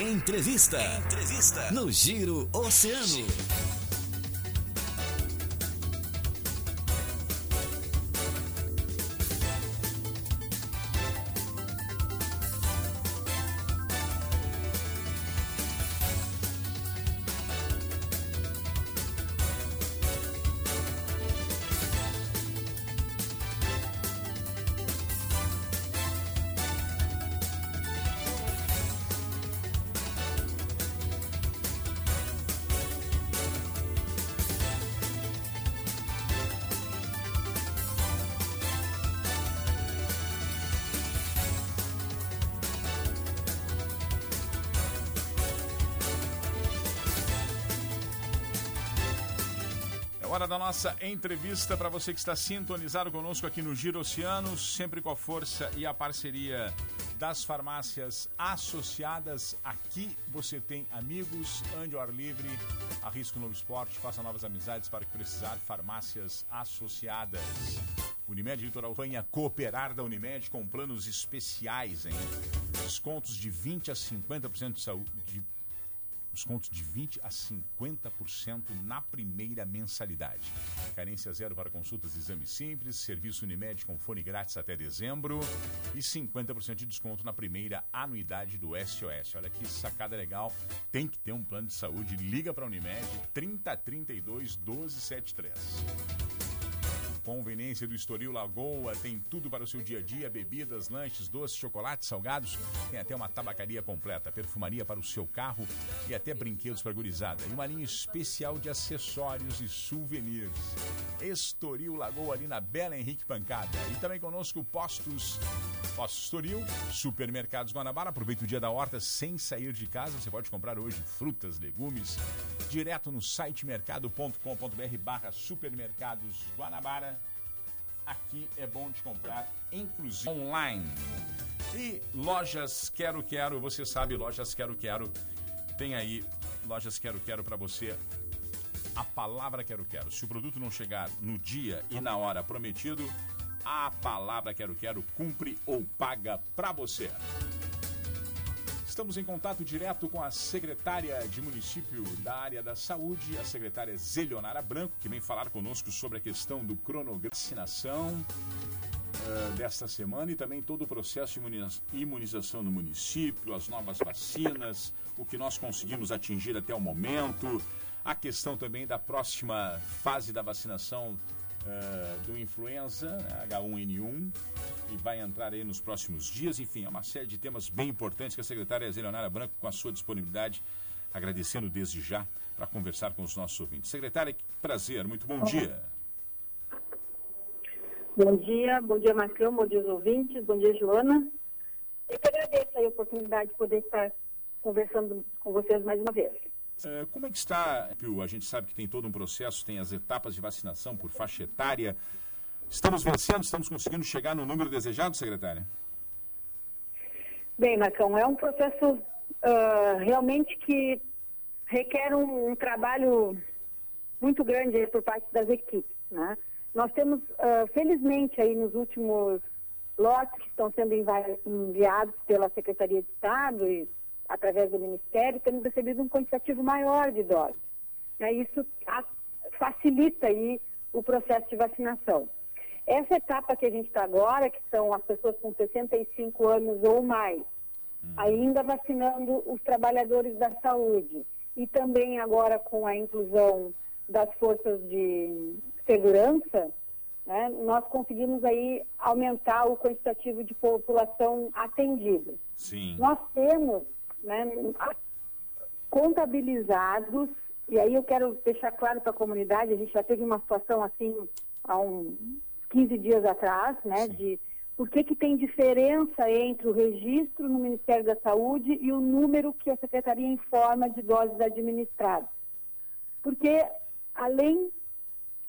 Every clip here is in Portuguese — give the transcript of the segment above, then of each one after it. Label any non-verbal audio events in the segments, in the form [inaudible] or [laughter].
Entrevista. Entrevista. No Giro Oceano. Hora da nossa entrevista para você que está sintonizado conosco aqui no Giro Oceano, sempre com a força e a parceria das farmácias associadas. Aqui você tem amigos, ande ao ar livre, arrisque um novo esporte, faça novas amizades para que precisar. Farmácias associadas. Unimed Litoral venha cooperar da Unimed com planos especiais, hein? Descontos de 20 a 50% de saúde. De descontos de 20% a 50% na primeira mensalidade. Carência zero para consultas e exames simples, serviço Unimed com fone grátis até dezembro e 50% de desconto na primeira anuidade do SOS. Olha que sacada legal, tem que ter um plano de saúde. Liga para a Unimed 3032 1273. Conveniência do Estoril Lagoa tem tudo para o seu dia a dia: bebidas, lanches, doces, chocolates, salgados. Tem até uma tabacaria completa, perfumaria para o seu carro e até brinquedos para gurizada. E uma linha especial de acessórios e souvenirs. Estoril Lagoa, ali na Bela Henrique Pancada. E também conosco Postos. Postos Estoril, Supermercados Guanabara. Aproveita o dia da horta sem sair de casa. Você pode comprar hoje frutas, legumes, direto no site mercado.com.br barra supermercados Guanabara aqui é bom de comprar, inclusive online. E lojas Quero Quero, você sabe, lojas Quero Quero, tem aí lojas Quero Quero para você. A palavra Quero Quero. Se o produto não chegar no dia e na hora prometido, a palavra Quero Quero cumpre ou paga para você. Estamos em contato direto com a secretária de município da área da saúde, a secretária Zelionara Branco, que vem falar conosco sobre a questão do cronograma de vacinação uh, desta semana e também todo o processo de imunização no município, as novas vacinas, o que nós conseguimos atingir até o momento, a questão também da próxima fase da vacinação uh, do influenza H1N1 e vai entrar aí nos próximos dias. Enfim, é uma série de temas bem importantes que a secretária Zelionara Branco, com a sua disponibilidade, agradecendo desde já para conversar com os nossos ouvintes. Secretária, que prazer, muito bom dia. Bom dia, bom dia Marcão, bom dia aos ouvintes, bom dia Joana. Eu que agradeço a oportunidade de poder estar conversando com vocês mais uma vez. É, como é que está, A gente sabe que tem todo um processo, tem as etapas de vacinação por faixa etária. Estamos vencendo, estamos conseguindo chegar no número desejado, secretária? Bem, Marcão, é um processo uh, realmente que requer um, um, trabalho muito grande por parte das equipes. Né? Nós temos, uh, felizmente, aí nos últimos lotes que estão sendo enviados pela Secretaria de Estado e através do Ministério, temos recebido um quantitativo maior de doses. Isso facilita aí o processo de vacinação. Essa etapa que a gente está agora, que são as pessoas com 65 anos ou mais, hum. ainda vacinando os trabalhadores da saúde e também agora com a inclusão das forças de segurança, né, nós conseguimos aí aumentar o quantitativo de população atendida. Sim. Nós temos né, contabilizados, e aí eu quero deixar claro para a comunidade, a gente já teve uma situação assim há uns 15 dias atrás, né, Sim. de por que, que tem diferença entre o registro no Ministério da Saúde e o número que a Secretaria informa de doses administradas. Porque, além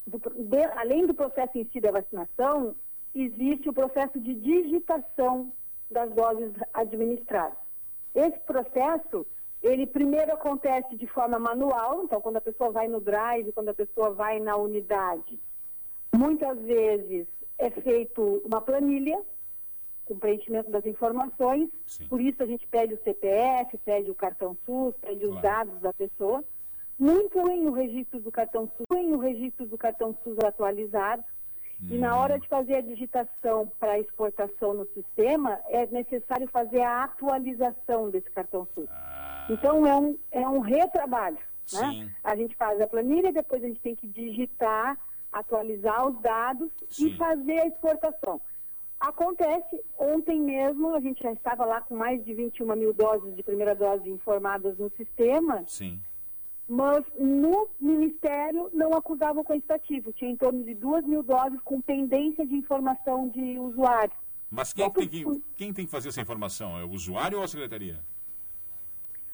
do, de, além do processo em si da vacinação, existe o processo de digitação das doses administradas. Esse processo, ele primeiro acontece de forma manual, então quando a pessoa vai no drive, quando a pessoa vai na unidade, muitas vezes é feito uma planilha com preenchimento das informações. Sim. Por isso a gente pede o CPF, pede o cartão SUS, pede os Claro. dados da pessoa. Não incluem o registro do cartão SUS, o registro do cartão SUS atualizado. E na hora de fazer a digitação para exportação no sistema, é necessário fazer a atualização desse cartão SUS. Ah, Então é um, é um retrabalho. Sim. Né? A gente faz a planilha, depois a gente tem que digitar, atualizar os dados Sim. e fazer a exportação. Acontece, ontem mesmo a gente já estava lá com mais de 21 mil doses de primeira dose informadas no sistema, sim. Mas no Ministério não acusava o quantitativo. Tinha em torno de 2 mil doses com pendência de informação de usuário. Mas quem tem, que, quem tem que fazer essa informação? É o usuário ou a secretaria?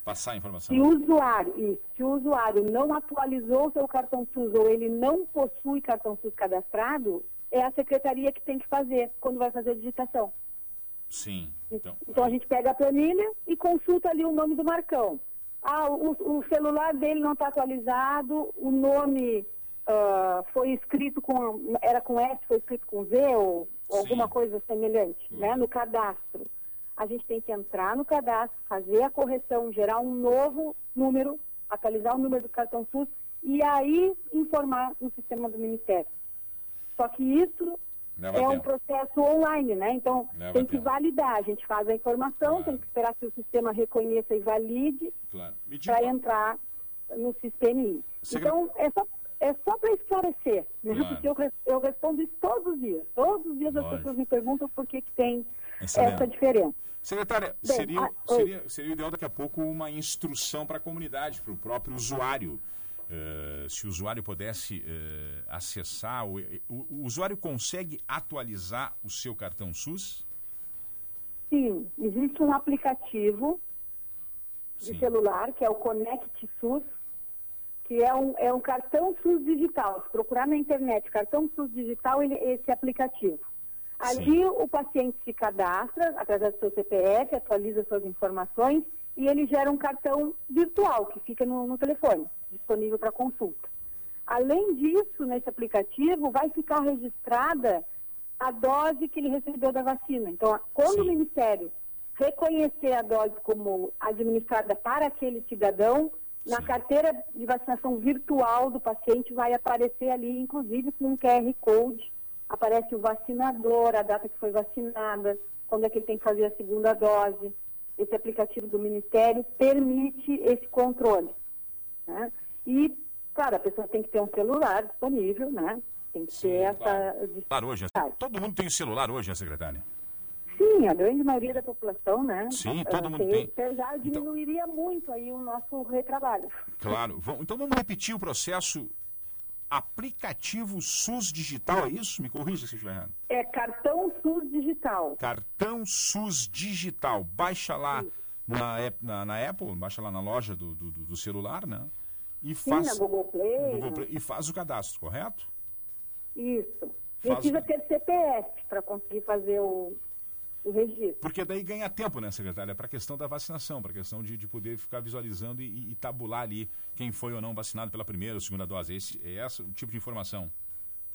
Passar a informação. Se o usuário, isso, se o usuário não atualizou seu cartão SUS ou ele não possui cartão SUS cadastrado, é a secretaria que tem que fazer quando vai fazer a digitação. Sim. Então, Então, a gente pega a planilha e consulta ali o nome do Marcão. Ah, o, o celular dele não está atualizado, o nome ah, foi escrito com. Era com S, foi escrito com Z ou, alguma coisa semelhante, né? No cadastro. A gente tem que entrar no cadastro, fazer a correção, gerar um novo número, atualizar o número do cartão SUS e aí informar no sistema do Ministério. Só que isso Leva é um processo online, né? Então Leva tem que tempo. validar. A gente faz a informação, Claro. tem que esperar que o sistema reconheça e valide Claro. Para entrar no sistema. Então é só é só para esclarecer, né? Claro. Porque eu, eu respondo isso todos os dias. Todos os dias as Lógico. pessoas me perguntam por que, que tem Excelente. essa diferença. Secretária, Bem, seria, ah, oi. seria, seria ideal daqui a pouco uma instrução para a comunidade, para o próprio usuário. Eh, se o usuário pudesse eh, acessar, o, o- o usuário consegue atualizar o seu cartão SUS? Sim, existe um aplicativo de Sim. celular, que é o Connect SUS, que é um, é um cartão SUS digital. Se procurar na internet, cartão SUS digital, ele, esse aplicativo. Ali o paciente se cadastra através do seu CPF, atualiza suas informações e ele gera um cartão virtual que fica no, no telefone, disponível para consulta. Além disso, nesse aplicativo vai ficar registrada a dose que ele recebeu da vacina. Então, quando Sim. o Ministério reconhecer a dose como administrada para aquele cidadão, na Sim. carteira de vacinação virtual do paciente vai aparecer ali, inclusive com um QR Code, aparece o vacinador, a data que foi vacinada, quando é que ele tem que fazer a segunda dose. Esse aplicativo do Ministério permite esse controle. né? E, claro, a pessoa tem que ter um celular disponível, né? Tem que Sim, ter essa. Celular hoje, né? todo mundo tem celular hoje, né, secretária? Sim, a grande maioria da população, né? Sim, Ah, todo mundo tem. então Já Então- diminuiria muito aí o nosso retrabalho. Claro. Então vamos repetir o processo aplicativo SUS digital, é isso? Me corrija se estiver errado. É cartão SUS digital. Cartão SUS digital. Baixa lá na, na, na Apple, baixa lá na loja do, do, do celular, né? E Sim, faz, na Google Play. Google né? Play, e faz o cadastro, correto? Isso. Faz- Precisa ter CPF para conseguir fazer o, o registro. Porque daí ganha tempo, né, secretária? Para a questão da vacinação, para a questão de, de poder ficar visualizando e, e tabular ali quem foi ou não vacinado pela primeira ou segunda dose. Esse, é esse o tipo de informação.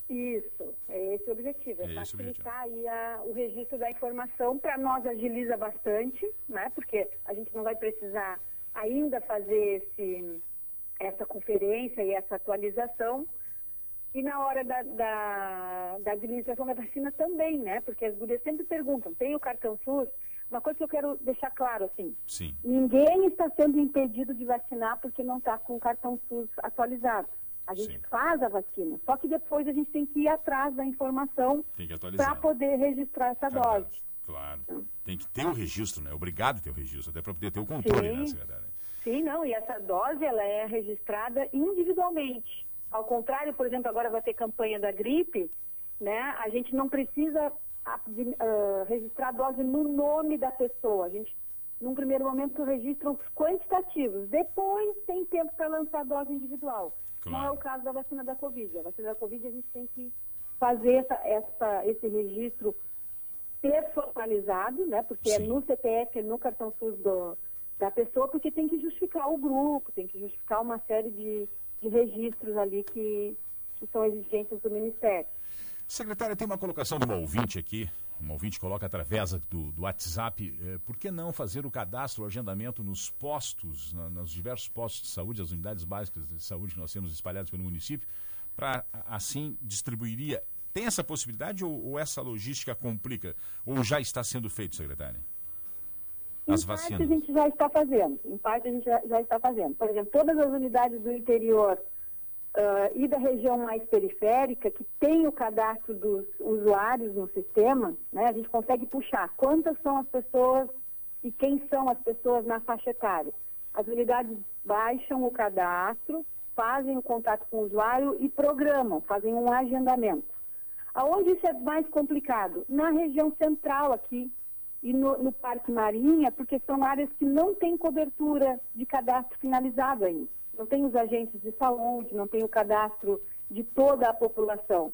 Isso, é esse o objetivo, é, É facilitar aí a- o registro da informação. Para nós agiliza bastante, né? Porque a gente não vai precisar ainda fazer esse, essa conferência e essa atualização. E na hora da, da, da administração da vacina também, né? Porque as gurias sempre perguntam, tem o cartão SUS? Uma coisa que eu quero deixar claro, assim, Sim. Ninguém está sendo impedido de vacinar porque não está com o cartão SUS atualizado. A gente Sim. faz a vacina, só que depois a gente tem que ir atrás da informação para poder registrar essa dose. Claro. Tem que ter o registro, né? Obrigado ter o registro, até para poder ter o controle, Sim. né, secretária? Sim, não, e essa dose ela é registrada individualmente. Ao contrário, por exemplo, agora vai ter campanha da gripe, né? A gente não precisa ah, registrar a dose no nome da pessoa. A gente, num primeiro momento, registra os quantitativos. Depois tem tempo para lançar a dose individual. Não é Claro. o caso da vacina da Covid. A vacina da Covid a gente tem que fazer essa, essa- esse registro personalizado, né? Porque é Sim. no CPF, é no cartão SUS do, da pessoa, porque tem que justificar o grupo, tem que justificar uma série de, de registros ali que, que são exigências do Ministério. Secretária, tem uma colocação de uma ouvinte aqui, um ouvinte coloca através do, do WhatsApp, eh, por que não fazer o cadastro, o agendamento nos postos, na, nos diversos postos de saúde, as unidades básicas de saúde que nós temos espalhadas pelo município, para assim distribuiria. Tem essa possibilidade ou, ou, essa logística complica? Ou já está sendo feito, secretária? As em vacinas. parte a gente já está fazendo. Em parte a gente já, já está fazendo. Por exemplo, todas as unidades do interior uh, e da região mais periférica, que tem o cadastro dos usuários no sistema, né, a gente consegue puxar quantas são as pessoas e quem são as pessoas na faixa etária. As unidades baixam o cadastro, fazem o contato com o usuário e programam, fazem um agendamento. Aonde isso é mais complicado? Na região central aqui e no, no Parque Marinha, porque são áreas que não têm cobertura de cadastro finalizado ainda não tem os agentes de saúde, não tem o cadastro de toda a população.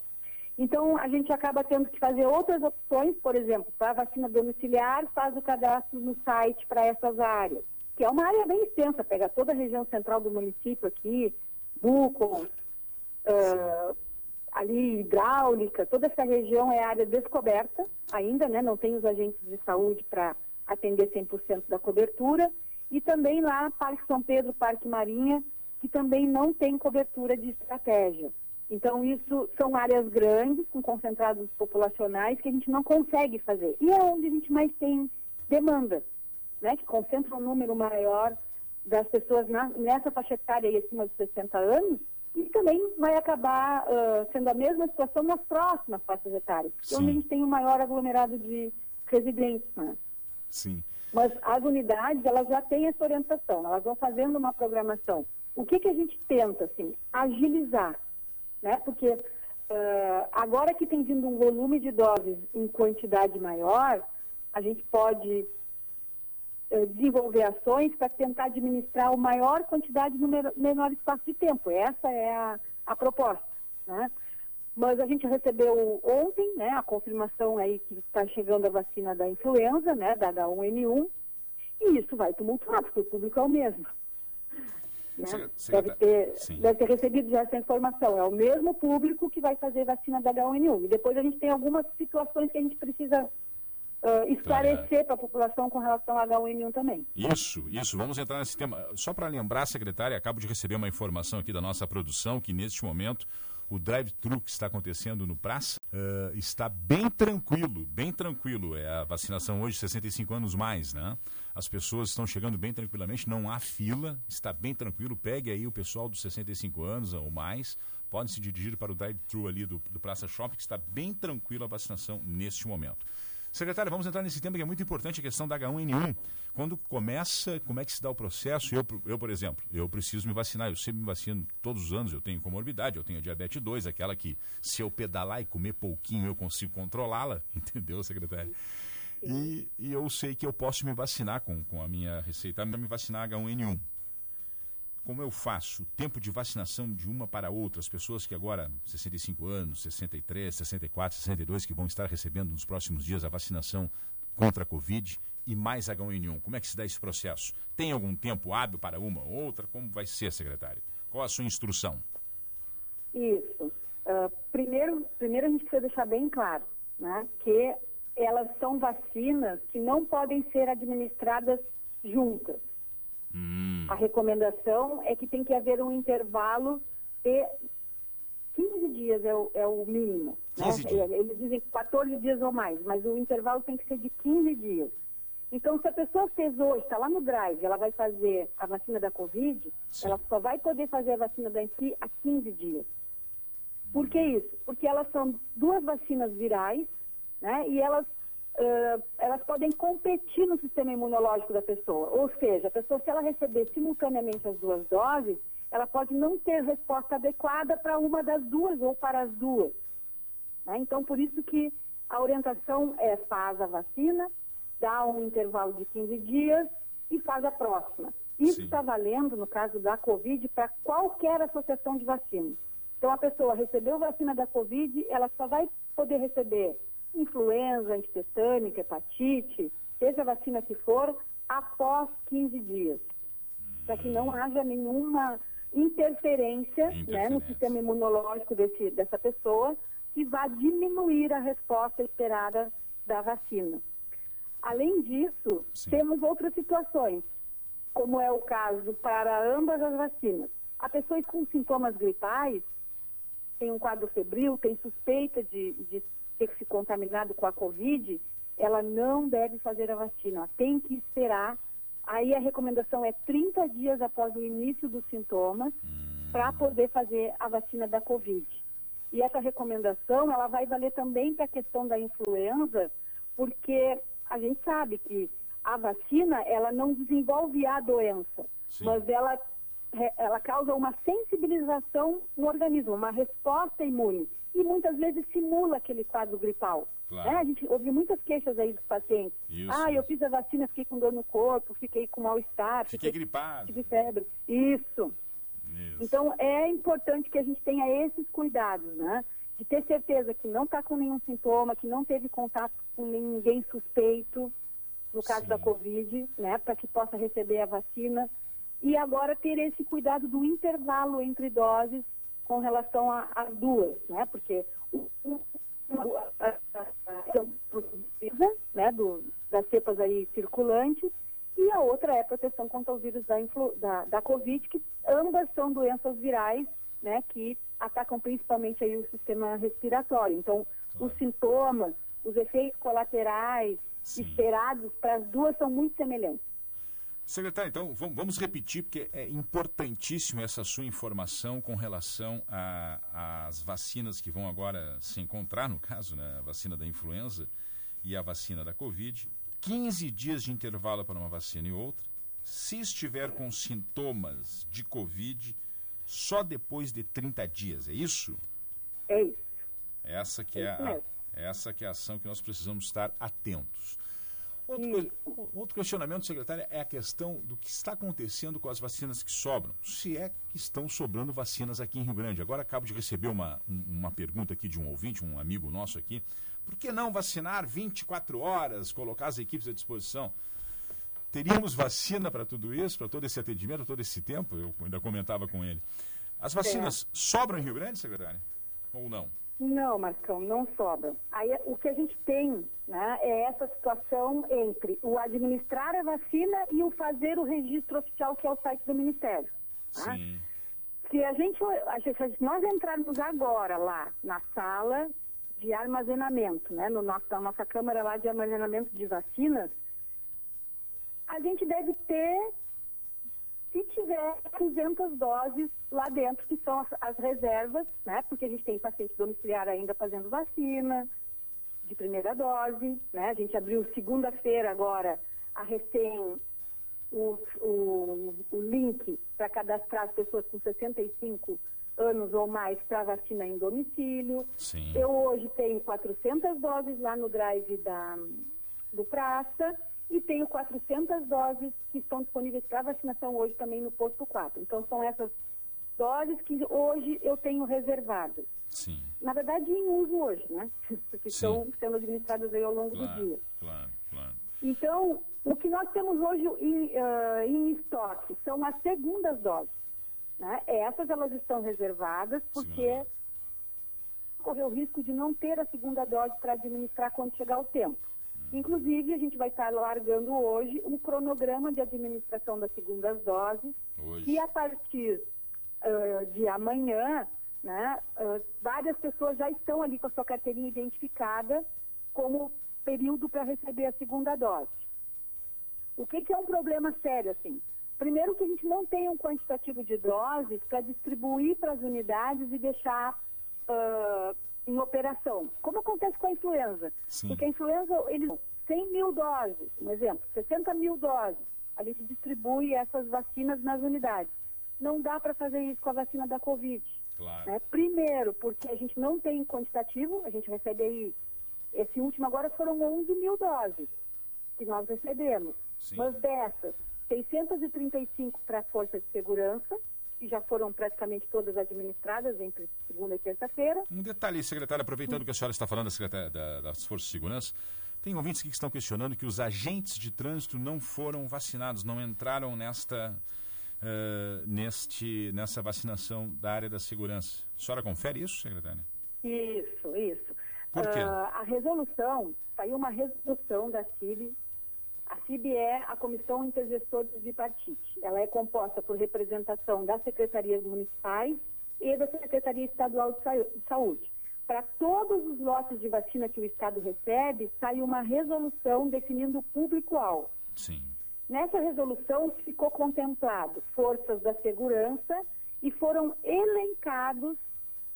Então, a gente acaba tendo que fazer outras opções, por exemplo, para a vacina domiciliar, faz o cadastro no site para essas áreas, que é uma área bem extensa, pega toda a região central do município aqui, Bucon, uh, ali hidráulica, toda essa região é área descoberta ainda, né? não tem os agentes de saúde para atender 100% da cobertura, e também lá, Parque São Pedro, Parque Marinha, que também não tem cobertura de estratégia. Então, isso são áreas grandes, com concentrados populacionais, que a gente não consegue fazer. E é onde a gente mais tem demanda, né? que concentra um número maior das pessoas na, nessa faixa etária aí acima de 60 anos, e também vai acabar uh, sendo a mesma situação nas próximas faixas etárias, onde a gente tem um maior aglomerado de residentes. Né? Sim. Mas as unidades, elas já têm essa orientação, elas vão fazendo uma programação. O que, que a gente tenta, assim, agilizar, né? Porque uh, agora que tem vindo um volume de doses em quantidade maior, a gente pode desenvolver ações para tentar administrar a maior quantidade no menor espaço de tempo. Essa é a, a proposta, né? Mas a gente recebeu ontem, né, a confirmação aí que está chegando a vacina da influenza, né, da H1N1, e isso vai tumultuar, porque o público é o mesmo. Né? Deve, ter, deve ter recebido já essa informação. É o mesmo público que vai fazer vacina da H1N1. E depois a gente tem algumas situações que a gente precisa uh, esclarecer para a população com relação ao H1N1 também. Isso, isso. Vamos entrar nesse tema. Só para lembrar, secretária, acabo de receber uma informação aqui da nossa produção que neste momento o drive-thru que está acontecendo no Praça uh, está bem tranquilo, bem tranquilo. É a vacinação hoje, 65 anos mais, né? As pessoas estão chegando bem tranquilamente, não há fila, está bem tranquilo. Pegue aí o pessoal dos 65 anos ou mais, podem se dirigir para o drive-thru ali do, do Praça Shopping, que está bem tranquilo a vacinação neste momento. Secretário, vamos entrar nesse tema que é muito importante, a questão da H1N1. Quando começa, como é que se dá o processo? Eu, eu, por exemplo, eu preciso me vacinar, eu sempre me vacino todos os anos, eu tenho comorbidade, eu tenho diabetes 2, aquela que se eu pedalar e comer pouquinho eu consigo controlá-la, [laughs] entendeu, secretário? E, e, eu sei que eu posso me vacinar com, com a minha receita, me vacinar H1N1 como eu faço tempo de vacinação de uma para outra, as pessoas que agora, 65 anos, 63, 64, 62, que vão estar recebendo nos próximos dias a vacinação contra a Covid e mais H1N1, como é que se dá esse processo? Tem algum tempo hábil para uma ou outra? Como vai ser, secretário? Qual a sua instrução? Isso. Uh, primeiro, primeiro a gente precisa deixar bem claro né, que elas são vacinas que não podem ser administradas juntas. Hum. A recomendação é que tem que haver um intervalo de 15 dias é o, é o mínimo. Né? Eles dizem 14 dias ou mais, mas o intervalo tem que ser de 15 dias. Então, se a pessoa fez hoje, está lá no drive, ela vai fazer a vacina da Covid, Sim. ela só vai poder fazer a vacina da INFI há 15 dias. Por que isso? Porque elas são duas vacinas virais, né? E elas uh, elas podem competir no sistema imunológico da pessoa. Ou seja, a pessoa, se ela receber simultaneamente as duas doses, ela pode não ter resposta adequada para uma das duas ou para as duas. Né? Então, por isso que a orientação é faz a vacina, dá um intervalo de 15 dias e faz a próxima. Isso está valendo, no caso da Covid, para qualquer associação de vacina. Então, a pessoa recebeu vacina da Covid, ela só vai poder receber influenza, antitetânica, hepatite, seja a vacina que for, após 15 dias, para que não haja nenhuma interferência, interferência. Né, no sistema imunológico desse, dessa pessoa que vá diminuir a resposta esperada da vacina. Além disso, Sim. temos outras situações, como é o caso para ambas as vacinas. A pessoa com sintomas gripais, tem um quadro febril, tem suspeita de, de ter se contaminado com a Covid, ela não deve fazer a vacina, ela tem que esperar. Aí a recomendação é 30 dias após o início dos sintomas para poder fazer a vacina da Covid. E essa recomendação, ela vai valer também para a questão da influenza, porque a gente sabe que a vacina, ela não desenvolve a doença, Sim. mas ela, ela causa uma sensibilização no organismo, uma resposta imune. E muitas vezes simula aquele quadro gripal. Claro. né? A gente ouve muitas queixas aí dos pacientes. Isso, ah, eu isso. fiz a vacina, fiquei com dor no corpo, fiquei com mal-estar, Fiquei gripado. tive febre. Isso. Isso. Então, é importante que a gente tenha esses cuidados, né? De ter certeza que não está com nenhum sintoma, que não teve contato com ninguém suspeito, no caso Sim. da Covid, né? Para que possa receber a vacina. E agora ter esse cuidado do intervalo entre doses com relação a- às duas, né? Porque a- a- a- a- né? Do, das cepas aí circulantes e a outra é a proteção contra o vírus da, influ, da, da Covid, que ambas são doenças virais, né, que atacam principalmente aí o sistema respiratório. Então, os sintomas, os efeitos colaterais Sim. esperados para as duas são muito semelhantes. Secretário, então vam- vamos repetir, porque é importantíssimo essa sua informação com relação às vacinas que vão agora se encontrar, no caso, né, a vacina da influenza e a vacina da Covid. 15 dias de intervalo para uma vacina e outra. Se estiver com sintomas de Covid, só depois de 30 dias, é isso? É isso. Essa que é, É a, essa que é a ação que nós precisamos estar atentos. Outro, outro questionamento, secretária, é a questão do que está acontecendo com as vacinas que sobram. Se é que estão sobrando vacinas aqui em Rio Grande. Agora acabo de receber uma, um- uma pergunta aqui de um ouvinte, um amigo nosso aqui. Por que não vacinar 24 horas, colocar as equipes à disposição? Teríamos vacina para tudo isso, para todo esse atendimento, todo esse tempo? Eu ainda comentava com ele. As vacinas sobram em Rio Grande, secretária? Ou não? Não, Marcão, não sobra. Aí o que a gente tem né, é essa situação entre o administrar a vacina e o fazer o registro oficial, que é o site do Ministério. tá? Sim. Se a gente, a gente- se nós entrarmos agora lá na sala de armazenamento, né, no nosso, na nossa câmara lá de armazenamento de vacinas, a gente deve ter, se tiver 200 doses lá dentro, que são as, as reservas, né, porque a gente tem paciente domiciliar ainda fazendo vacina de primeira dose, né, a gente abriu segunda-feira agora a recém o, o, o link para cadastrar as pessoas com 65 anos ou mais para vacina em domicílio. Sim. Eu hoje tenho 400 doses lá no drive da, do Praça e tenho 400 doses que estão disponíveis para vacinação hoje também no posto 4. Então são essas doses que hoje eu tenho reservadas. Sim. Na verdade, em uso hoje, né? [laughs] Porque Sim. estão sendo administradas aí ao longo do Claro, dia. claro, claro. Então, o que nós temos hoje em, ah, em estoque são as segundas doses. Né? Essas elas estão reservadas porque Segunda dose. corre o risco de não ter a segunda dose para administrar quando chegar o tempo. Inclusive, a gente vai estar largando hoje um cronograma de administração das segundas doses Hoje. que a partir ah, de amanhã, né, ah, várias pessoas já estão ali com a sua carteirinha identificada como período para receber a segunda dose. O que, que é um problema sério, assim? Primeiro que a gente não tem um quantitativo de doses para distribuir para as unidades e deixar ah, em operação, como acontece com a influenza. Sim. Porque a influenza, eles 100 mil doses, um exemplo, 60 mil doses, a gente distribui essas vacinas nas unidades. Não dá para fazer isso com a vacina da Covid. Claro. né? Primeiro, porque a gente não tem quantitativo, a gente recebe aí, esse último agora foram 11 mil doses que nós recebemos. Sim. Mas dessas, 635 para a Força de Segurança, que já foram praticamente todas administradas entre segunda e terça-feira. Um detalhe, secretária, aproveitando que a senhora está falando da secretária da- das Forças de Segurança, tem ouvintes aqui que estão questionando que os agentes de trânsito não foram vacinados, não entraram nesta, eh, neste, nessa vacinação da área da segurança. A senhora confere isso, secretária? Isso, isso. Por quê? Ah, a resolução, saiu uma resolução da CIB. A CIB é a Comissão Intergestores Bipartite. Ela é composta por representação das secretarias municipais e da Secretaria Estadual de de Saúde. Para todos os lotes de vacina que o Estado recebe, sai uma resolução definindo o público-alvo. Sim. Nessa resolução ficou contemplado forças da segurança e foram elencados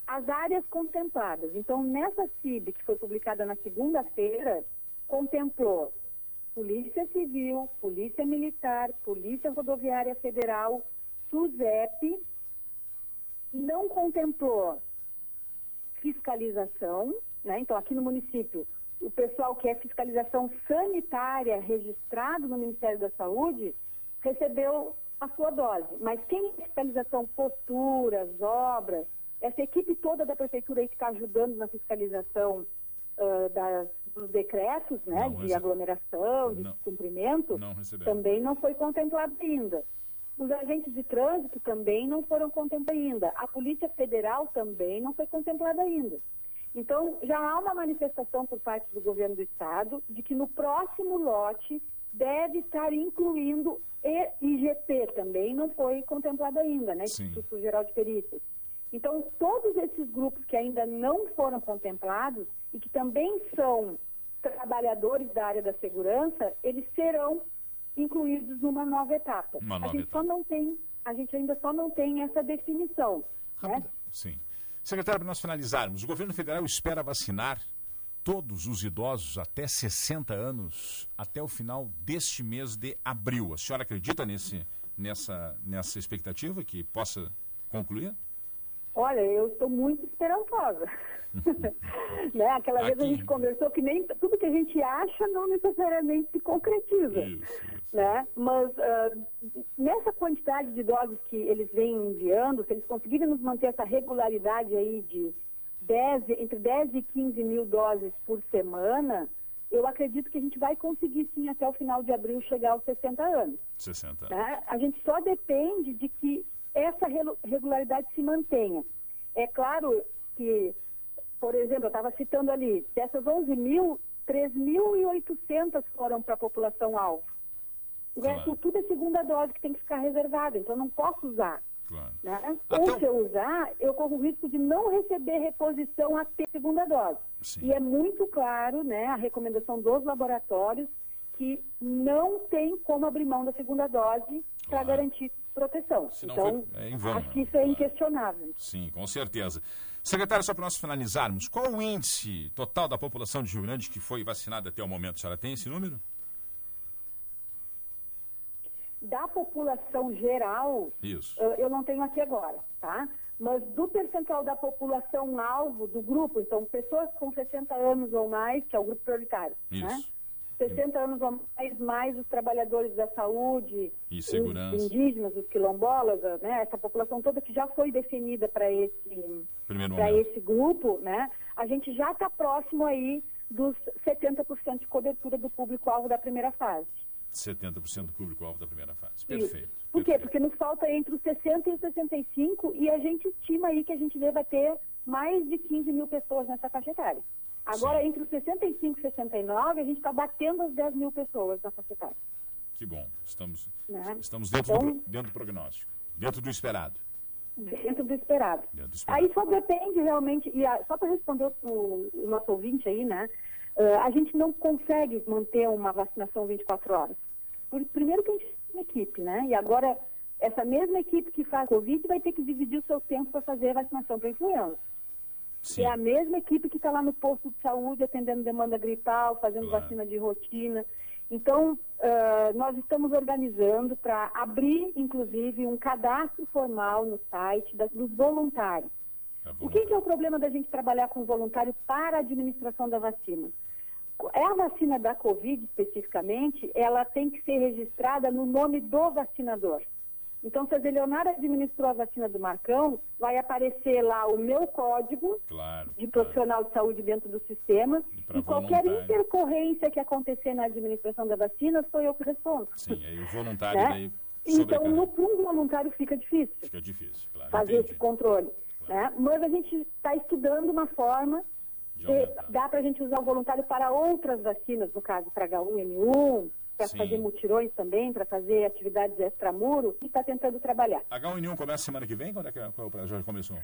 as áreas contempladas. Então, nessa CIB, que foi publicada na segunda-feira, contemplou Polícia Civil, Polícia Militar, Polícia Rodoviária Federal, SUSEP, não contemplou fiscalização, né? Então, aqui no município, o pessoal que é fiscalização sanitária registrado no Ministério da Saúde recebeu a sua dose. Mas quem é fiscalização posturas, obras, essa equipe toda da prefeitura aí que está ajudando na fiscalização ah, das- dos decretos, né, Não, de aglomeração, de Não. cumprimento, Não também não foi contemplado ainda. Os agentes de trânsito também não foram contemplados ainda. A Polícia Federal também não foi contemplada ainda. Então, já há uma manifestação por parte do governo do Estado de que no próximo lote deve estar incluindo e IGP também não foi contemplado ainda, né? Sim. Instituto Geral de Perícias. Então, todos esses grupos que ainda não foram contemplados e que também são trabalhadores da área da segurança, eles serão incluídos numa nova etapa. Uma a nova gente etapa. só não tem, a gente ainda só não tem essa definição, né? Sim. Secretário, para nós finalizarmos, o governo federal espera vacinar todos os idosos até 60 anos até o final deste mês de abril. A senhora acredita nesse, nessa, nessa expectativa que possa concluir? Olha, eu estou muito esperançosa. [laughs] né? Aquela vez a Aqui. gente conversou que nem tudo que a gente acha não necessariamente se concretiza. Isso, isso. né? Mas ah, nessa quantidade de doses que eles vêm enviando, se eles conseguirem nos manter essa regularidade aí de 10, entre 10 e 15 mil doses por semana, eu acredito que a gente vai conseguir sim até o final de abril chegar aos 60 anos. 60 anos. né? A gente só depende de que essa regularidade se mantenha. É claro que, por exemplo, eu estava citando ali, dessas 11 mil, 3.800 foram para a população-alvo. O Claro. resto tudo é segunda dose que tem que ficar reservada, então eu não posso usar. Claro. Né? Então- Ou se eu usar, eu corro o risco de não receber reposição até segunda dose. Sim. E é muito claro, né, a recomendação dos laboratórios que não tem como abrir mão da segunda dose para Claro. garantir proteção. Então, foi- é vão, acho né? que isso é inquestionável. Sim, com certeza. Secretário, só para nós finalizarmos, qual o índice total da população de Rio Grande que foi vacinada até o momento? A senhora tem esse número? Da população geral, Isso. eh, eu não tenho aqui agora, tá? Mas do percentual da população alvo do grupo, então pessoas com 60 anos ou mais, que é o grupo prioritário, né? Isso. 60 anos ou mais, mais os trabalhadores da saúde, E segurança. os indígenas, os quilombolas, né? Essa população toda que já foi definida para esse esse grupo, né? A gente já está próximo aí dos 70% de cobertura do público-alvo da primeira fase. 70% do público-alvo da primeira fase. Isso. Perfeito. Por quê? perfeito. Porque nos falta entre os 60 e os 65 e a gente estima aí que a gente deva ter mais de 15 mil pessoas nessa faixa etária. Agora, Sim. entre os 65 e 69, a gente está batendo as 10 mil pessoas na faixa etária. Que bom. Estamos, Né? estamos dentro, Então- do, dentro do prognóstico. Dentro do esperado. Dentro do esperado. Dentro do esperado. Aí só depende realmente, e a- só para responder o, o nosso ouvinte aí, né? eh, a gente não consegue manter uma vacinação 24 horas. Por, primeiro que a gente tem uma equipe, né? E agora, essa mesma equipe que faz Covid vai ter que dividir o seu tempo para fazer a vacinação para influenza. Sim. É a mesma equipe que está lá no posto de saúde atendendo demanda gripal, fazendo Claro. vacina de rotina. Então, ah, nós estamos organizando para abrir, inclusive, um cadastro formal no site das- dos voluntários. Tá O que, que é o problema da gente trabalhar com voluntário para a administração da vacina? É a vacina da Covid, especificamente, ela tem que ser registrada no nome do vacinador. Então, se a Leonara administrou a vacina do Marcão, vai aparecer lá o meu código Claro. de claro. profissional de saúde dentro do sistema E e qualquer voluntário. intercorrência que acontecer na administração da vacina, sou eu que respondo. Sim, aí o voluntário Né? daí Então, no para um voluntário fica difícil Fica difícil, claro. fazer entendi. esse controle. Né? Mas a gente está estudando uma forma dá para a gente usar o voluntário para outras vacinas, no caso para H1N1, para fazer mutirões também, para fazer atividades extramuro, e está tentando trabalhar. H1N1 começa semana que vem? Quando é que qual, já começou?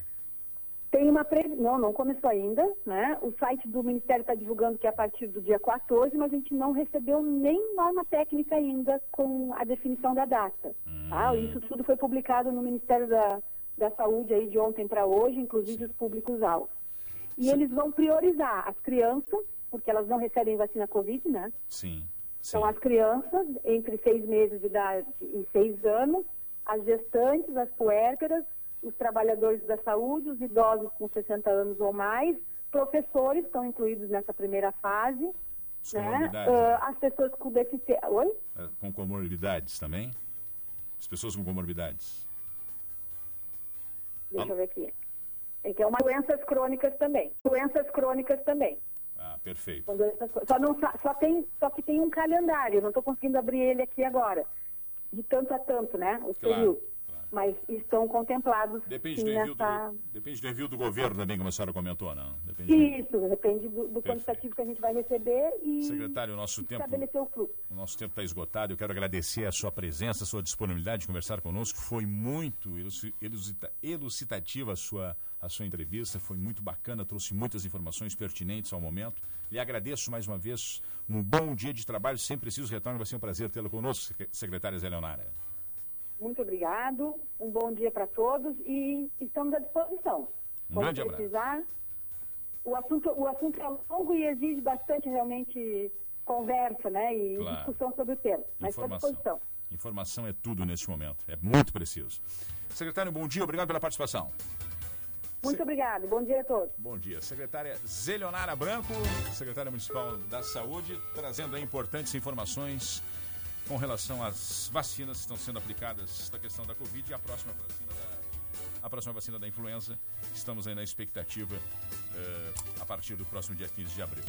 Tem uma previsão, não, não começou ainda, né? O site do Ministério está divulgando que é a partir do dia 14, mas a gente não recebeu nem norma técnica ainda com a definição da data. Hum. Tá? Isso tudo foi publicado no Ministério da, da Saúde aí de ontem para hoje, inclusive os públicos-alvos. E Sim. eles vão priorizar as crianças, porque elas não recebem vacina Covid, né? Sim. Sim. Então, as crianças entre seis meses de idade e seis anos, as gestantes, as puérperas, os trabalhadores da saúde, os idosos com 60 anos ou mais, professores estão incluídos nessa primeira fase. Né? Uh, as pessoas com deficiência. Oi? É, com comorbidades também? As pessoas com comorbidades. Deixa ah. eu ver aqui. É que é uma doenças crônicas também. Doenças crônicas também. Perfeito. Só, não, só, tem, só que tem um calendário, não estou conseguindo abrir ele aqui agora. De tanto a tanto, né? O claro, período. Mas estão contemplados. Depende, do envio nessa... do, depende do envio do governo também, como a senhora comentou, não? Depende Isso, do... depende do, do quantitativo que a gente vai receber e Secretário, o nosso tempo, estabelecer o fluxo. O nosso tempo está esgotado. Eu quero agradecer a sua presença, a sua disponibilidade de conversar conosco. Foi muito elucidativa a sua a sua entrevista, foi muito bacana, trouxe muitas informações pertinentes ao momento. Lhe agradeço mais uma vez, um bom dia de trabalho, sempre preciso retorno, vai ser um prazer tê-lo conosco, secretária Zé Leonara. Muito obrigado, um bom dia para todos e estamos à disposição. Um Quando grande precisar. abraço. O assunto, o assunto é longo e exige bastante realmente conversa né, e claro. discussão sobre o tema, mas à disposição. Informação é tudo neste momento, é muito preciso. Secretário, bom dia, obrigado pela participação. Muito obrigado. Bom dia a todos. Bom dia. Secretária Zelionara Branco, secretária municipal da Saúde, trazendo importantes informações com relação às vacinas que estão sendo aplicadas da questão da Covid e a próxima vacina da, a próxima vacina da influenza. Estamos aí na expectativa uh, a partir do próximo dia 15 de abril.